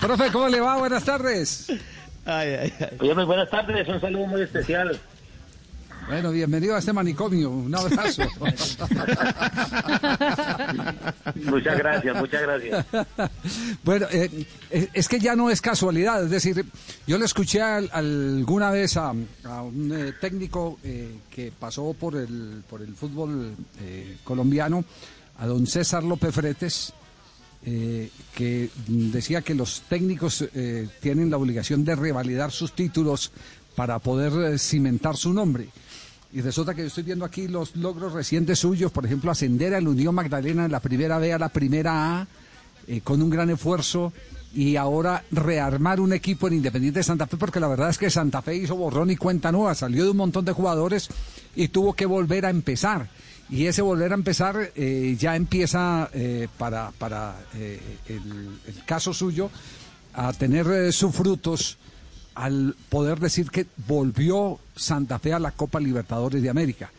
Profe, ¿cómo le va? Buenas tardes. Ay, ay, ay. Oye, muy buenas tardes, un saludo muy especial. Bueno, bienvenido a este manicomio. Un abrazo. Muchas gracias, muchas gracias. Bueno, eh, eh, es que ya no es casualidad. Es decir, yo le escuché al- alguna vez a, a un eh, técnico eh, que pasó por el, por el fútbol eh, colombiano, a don César López Fretes, eh, que decía que los técnicos eh, tienen la obligación de revalidar sus títulos para poder eh, cimentar su nombre. Y resulta que yo estoy viendo aquí los logros recientes suyos, por ejemplo, ascender a la Unión Magdalena de la primera B a la primera A, eh, con un gran esfuerzo, y ahora rearmar un equipo en Independiente de Santa Fe, porque la verdad es que Santa Fe hizo borrón y cuenta nueva, salió de un montón de jugadores y tuvo que volver a empezar. Y ese volver a empezar eh, ya empieza eh, para, para eh, el, el caso suyo a tener sus frutos al poder decir que volvió Santa Fe a la Copa Libertadores de América.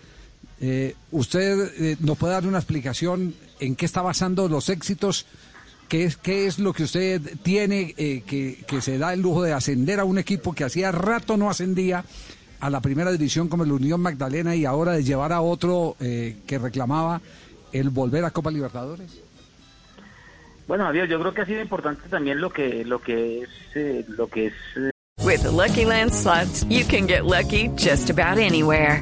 ¿Usted nos puede dar una explicación en qué está basando los éxitos? ¿Qué es, qué es lo que usted tiene que, que se da el lujo de ascender a un equipo que hacía rato no ascendía a la primera división como el Unión Magdalena y ahora de llevar a otro eh, que reclamaba el volver a Copa Libertadores? Bueno, Javier, yo creo que ha sido importante también lo que lo que es eh, lo que es eh, With the Lucky Land slots, you can get lucky just about anywhere.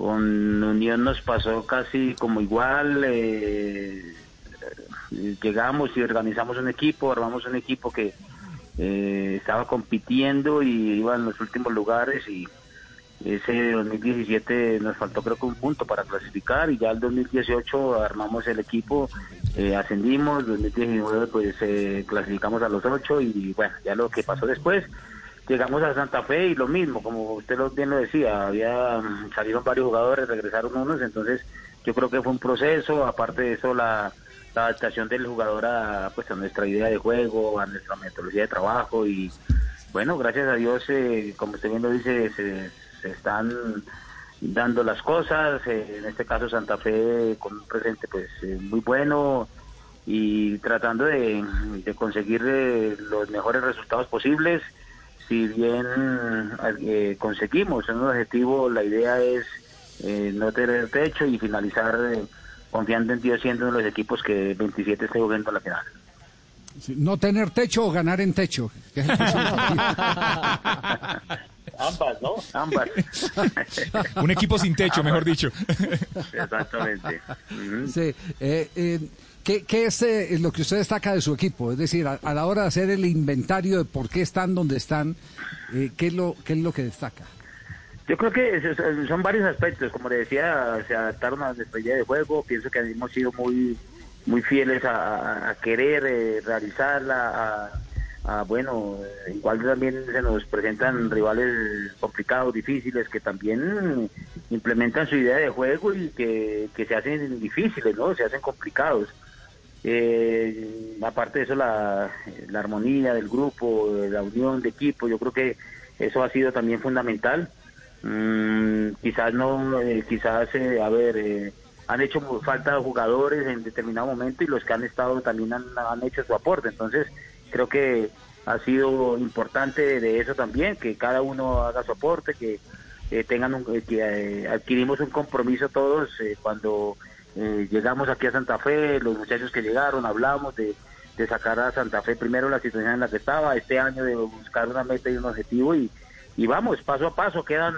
con Unión nos pasó casi como igual. eh, eh, llegamos y organizamos un equipo, armamos un equipo que eh, estaba compitiendo y iba en los últimos lugares y ese 2017 nos faltó creo que un punto para clasificar y ya el 2018 armamos el equipo, eh, ascendimos, 2019 pues clasificamos a los ocho y bueno, ya lo que pasó después llegamos a Santa Fe y lo mismo, como usted bien lo decía, había mm, salieron varios jugadores, regresaron unos, entonces yo creo que fue un proceso, aparte de eso la, adaptación del jugador a, pues, a nuestra idea de juego, a nuestra metodología de trabajo y bueno, gracias a Dios, eh, como usted bien lo dice, se, están dando las cosas, eh, en este caso Santa Fe con un presente pues eh, muy bueno y tratando de, de conseguir eh, los mejores resultados posibles si bien eh, conseguimos un objetivo, la idea es eh, no tener techo y finalizar eh, confiando en Dios siendo uno de los equipos que 27 esté jugando la final. Sí, No tener techo o ganar en techo. Ambas, ¿no? Ambas. Un equipo sin techo, mejor dicho. Exactamente. Ujú. Sí, eh, eh, ¿qué, qué es eh, lo que usted destaca de su equipo? Es decir, a, la hora de hacer el inventario de por qué están donde están, eh, ¿qué, es lo, ¿qué es lo que destaca? Yo creo que es- es- son varios aspectos, como le decía, se adaptaron a nuestra idea de juego, pienso que hemos sido muy muy fieles a, querer eh, realizarla, a, a, bueno, igual también se nos presentan rivales complicados, difíciles, que también implementan su idea de juego y que, que se hacen difíciles, ¿no? Se hacen complicados. Eh, aparte de eso, la, armonía del grupo, la unión de equipo, yo creo que eso ha sido también fundamental. Mm, quizás no, eh, quizás, eh, a ver, eh, han hecho falta jugadores en determinado momento y los que han estado también han, hecho su aporte. Entonces, creo que ha sido importante de eso también, que cada uno haga su aporte, que eh, tengan un, que eh, adquirimos un compromiso todos cuando eh, llegamos aquí a Santa Fe, los muchachos que llegaron, hablamos de, de sacar a Santa Fe primero la situación en la que estaba, este año de buscar una meta y un objetivo y, y vamos, paso a paso, quedan,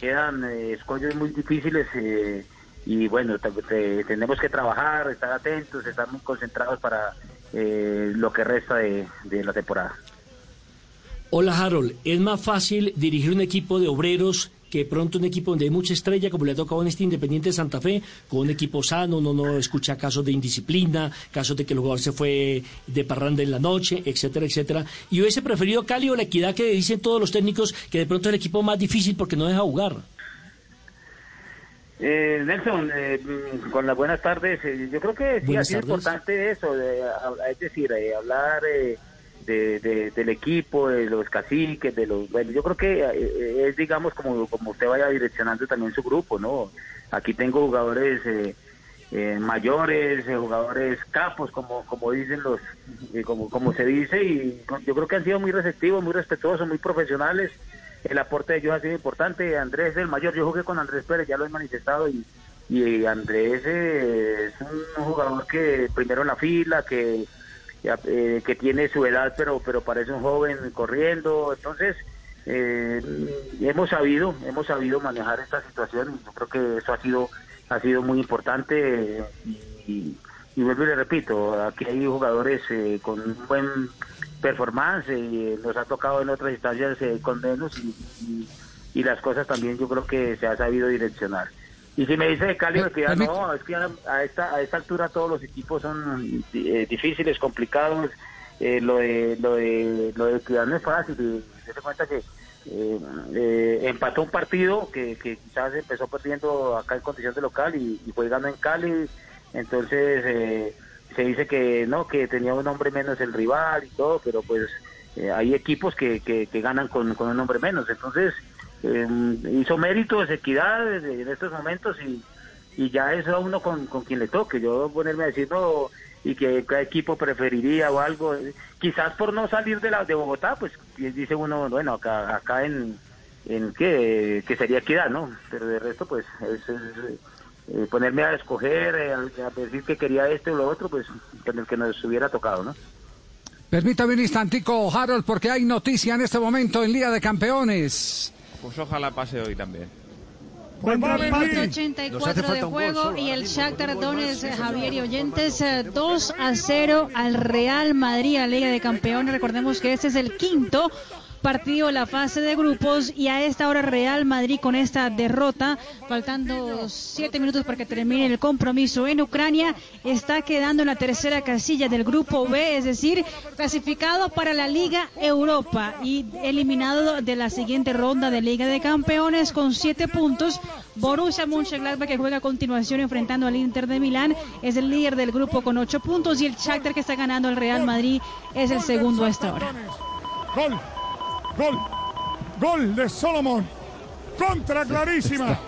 quedan eh, escollos muy difíciles eh, y bueno, te- te- tenemos que trabajar, estar atentos, estar muy concentrados para eh, lo que resta de, de la temporada. Hola Harold, ¿es más fácil dirigir un equipo de obreros que de pronto un equipo donde hay mucha estrella, como le ha tocado en este Independiente de Santa Fe, con un equipo sano, uno no escucha casos de indisciplina, casos de que el jugador se fue de parranda en la noche, etcétera, etcétera? ¿Y hubiese preferido Cali o la equidad que dicen todos los técnicos que de pronto es el equipo más difícil porque no deja jugar? Eh, Nelson, eh, con las buenas tardes, eh, yo creo que sí ha sido importante eso, de, es decir, eh, hablar eh, de, de- del equipo, de los caciques, de los... Bueno, yo creo que eh, es, digamos, como, como usted vaya direccionando también su grupo, ¿no? Aquí tengo jugadores eh, eh, mayores, eh, jugadores capos, como como dicen los... eh, como, como se dice, y yo creo que han sido muy receptivos, muy respetuosos, muy profesionales el aporte de ellos ha sido importante. Andrés es el mayor, yo jugué con Andrés Pérez, ya lo he manifestado, y, y Andrés eh, es un jugador que primero en la fila, que, eh, que tiene su edad, pero, pero parece un joven corriendo. Entonces, eh, hemos sabido, hemos sabido manejar esta situación y yo creo que eso ha sido, ha sido muy importante. eh, Y, vuelvo y le repito, aquí hay jugadores eh, con un buen performance y nos ha tocado en otras instancias eh, con menos y- y las cosas también yo creo que se ha sabido direccionar. Y si me dice de Cali, que ya no, es que a, esta, a esta altura todos los equipos son eh, difíciles, complicados. Eh, lo de lo de lo de Equidad no es fácil. Se cuenta que eh, eh, empató un partido que, que quizás empezó perdiendo acá en condición de local y, y fue ganando en Cali. Entonces eh, se dice que no, que tenía un hombre menos el rival y todo, pero pues eh, hay equipos que, que, que ganan con, con un hombre menos. Entonces eh, hizo méritos, equidad en estos momentos y, y ya eso a uno con, con quien le toque. Yo ponerme a decir no y que cada equipo preferiría o algo, quizás por no salir de la de Bogotá, pues dice uno, bueno, acá acá en en qué que sería equidad, ¿no? Pero de resto pues es, es, eh, ponerme a escoger, eh, a, a decir que quería este o lo otro, pues con el que nos hubiera tocado, ¿no? Permítame un instantico, Harold, porque hay noticia en este momento en Liga de Campeones. Pues ojalá pase hoy también. Minuto Nos hace 84 de juego y el Shakhtar Donetsk. Javier y Oyentes, eh, 2 a 0 al Real Madrid, a Liga de Campeones. Recordemos que este es el quinto partido la fase de grupos y a esta hora Real Madrid con esta derrota, faltando siete minutos para que termine el compromiso en Ucrania, está quedando en la tercera casilla del grupo B, es decir, clasificado para la Liga Europa y eliminado de la siguiente ronda de Liga de Campeones con siete puntos. Borussia Mönchengladbach que juega a continuación enfrentando al Inter de Milán es el líder del grupo con ocho puntos y el Shakhtar que está ganando al Real Madrid es el segundo a esta hora. Gol, gol, gol de Solomon. Contra clarísima.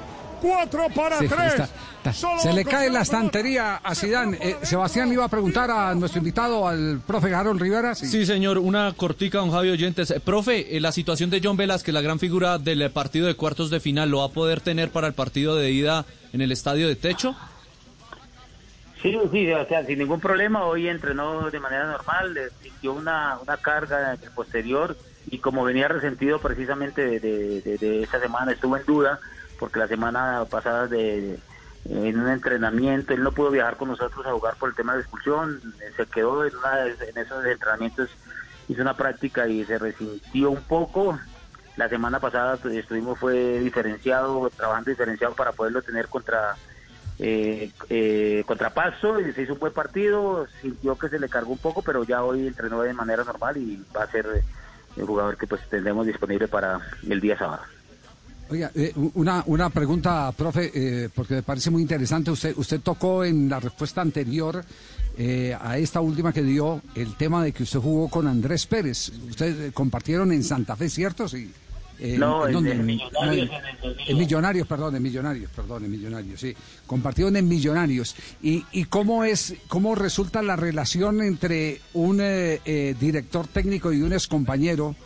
Cuatro para Sí, tres. está- está- Solomon se le cae la estantería a Sidán. Sebastián le iba a preguntar a nuestro invitado, al profe Harold Rivera. Sí. Sí, señor, una cortica, don Javi Oyentes. Eh, profe, eh, la situación de John Velázquez, la gran figura del eh, partido de cuartos de final, ¿lo va a poder tener para el partido de ida en el estadio de techo? Sí, sí, o sea, sin ningún problema. Hoy entrenó de manera normal, le sintió una, una carga en el posterior y como venía resentido precisamente de, de, de- esa semana, estuvo en duda porque la semana pasada de, en un entrenamiento él no pudo viajar con nosotros a jugar por el tema de expulsión, se quedó en, una en esos entrenamientos, hizo una práctica y se resintió un poco. La semana pasada estuvimos fue diferenciado, trabajando diferenciado para poderlo tener contra eh, eh, contra Pasto y se hizo un buen partido, sintió que se le cargó un poco, pero ya hoy entrenó de manera normal y va a ser el jugador que pues tendremos disponible para el día sábado. Oiga, eh, una, una pregunta, profe, eh, porque me parece muy interesante. Usted, usted tocó en la respuesta anterior eh, a esta última que dio el tema de que usted jugó con Andrés Pérez. Ustedes eh, compartieron en Santa Fe, ¿cierto? Sí. Eh, No, en- Millonarios, no, en el 2002. en Millonarios, perdón, en Millonarios, perdón, en Millonarios, sí. Compartieron en Millonarios. ¿Y, y cómo es, cómo resulta la relación entre un eh, eh, director técnico y un excompañero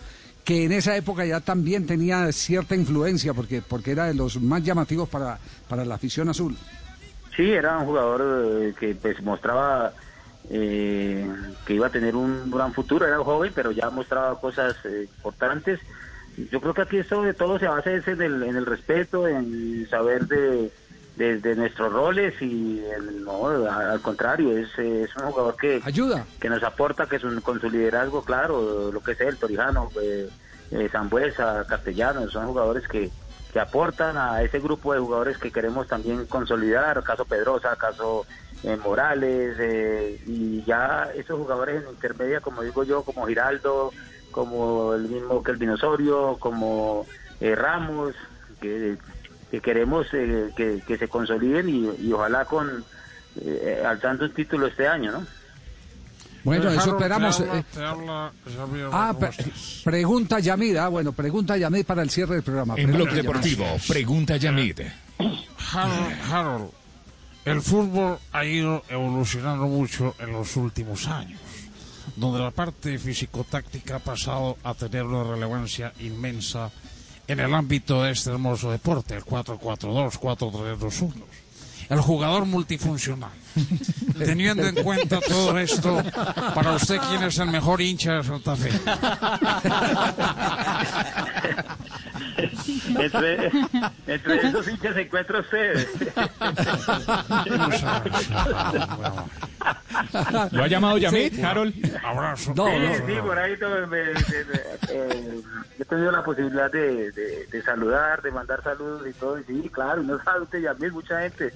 que en esa época ya también tenía cierta influencia porque, porque era de los más llamativos para, para la afición azul? Sí, era un jugador eh, que pues mostraba que iba a tener un gran futuro, era joven, pero ya mostraba cosas importantes. Yo creo que aquí de todo se basa en el, en el respeto, en saber de, de, de nuestros roles y el- no, al contrario, es, es un jugador que, Ayuda. que nos aporta que es un- con su liderazgo, claro, lo que es él, Torijano, eh, eh, Zambuesa, Castellanos, son jugadores que, que aportan a ese grupo de jugadores que queremos también consolidar, caso Pedrosa, caso Morales, eh, y ya esos jugadores en intermedia, como digo yo, como Giraldo, como el mismo Kelvin Osorio, como eh, Ramos, que, que queremos eh, que, que se consoliden y, y ojalá con eh, alzando un título este año, ¿no? Bueno, eso esperamos. te habla- eh, te habla Xavier ah, pre- pregunta Yamid. Ah, bueno, pregunta Yamid para el cierre del programa. En Pregunta Blog Deportivo, pregunta Yamid. Harold, Harold, el fútbol ha ido evolucionando mucho en los últimos años, donde la parte físico-táctica ha pasado a tener una relevancia inmensa en el ámbito de este hermoso deporte, el 4-4-2, 4-3-2-1. El jugador multifuncional. Teniendo en cuenta todo esto, para usted, ¿quién es el mejor hincha de Santa Fe? entre, entre esos hinchas se encuentra usted. ¿Lo ha llamado Yamid, Harold? Abrazo. No, sí, no, sí, por ahí todo, me- me- me- eh, he tenido la posibilidad de, de- de saludar, de mandar saludos y todo. Y sí, claro, no sabe usted, Yamil, mucha gente.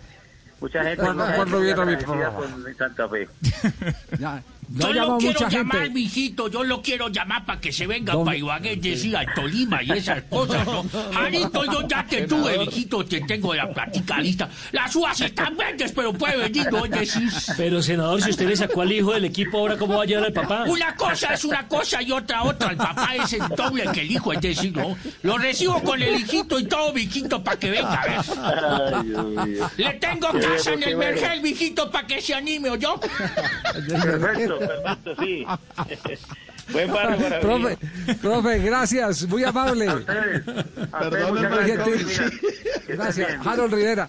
Mucha gente. ¿Cuándo- mucha cuándo gente viene a mi programa? con Santa Fe. Ya, Yo no lo quiero llamar, gente. mijito, yo lo quiero llamar para que se venga para Ibagué, decir, al Tolima y esas cosas, ¿no? Jarito, yo ya te tuve, mijito, te tengo la plática lista. Las uvas están verdes, pero puede venir, ¿no? Decís, Pero, senador, si usted le sacó al hijo del equipo, ¿ahora cómo va a llegar al papá? Una cosa es una cosa y otra otra. El papá es el doble que el hijo, es decir, ¿no? Lo recibo con el hijito y todo, mijito, para que venga, a ver. Le tengo casa en el Vergel, mijito, para que se anime, ¿o yo? Perfecto, perfecto, sí. Buen barrio para Profe, profe, gracias, muy amable. Perdónenme, Muy gentil. profe. Gracias, Harold Rivera.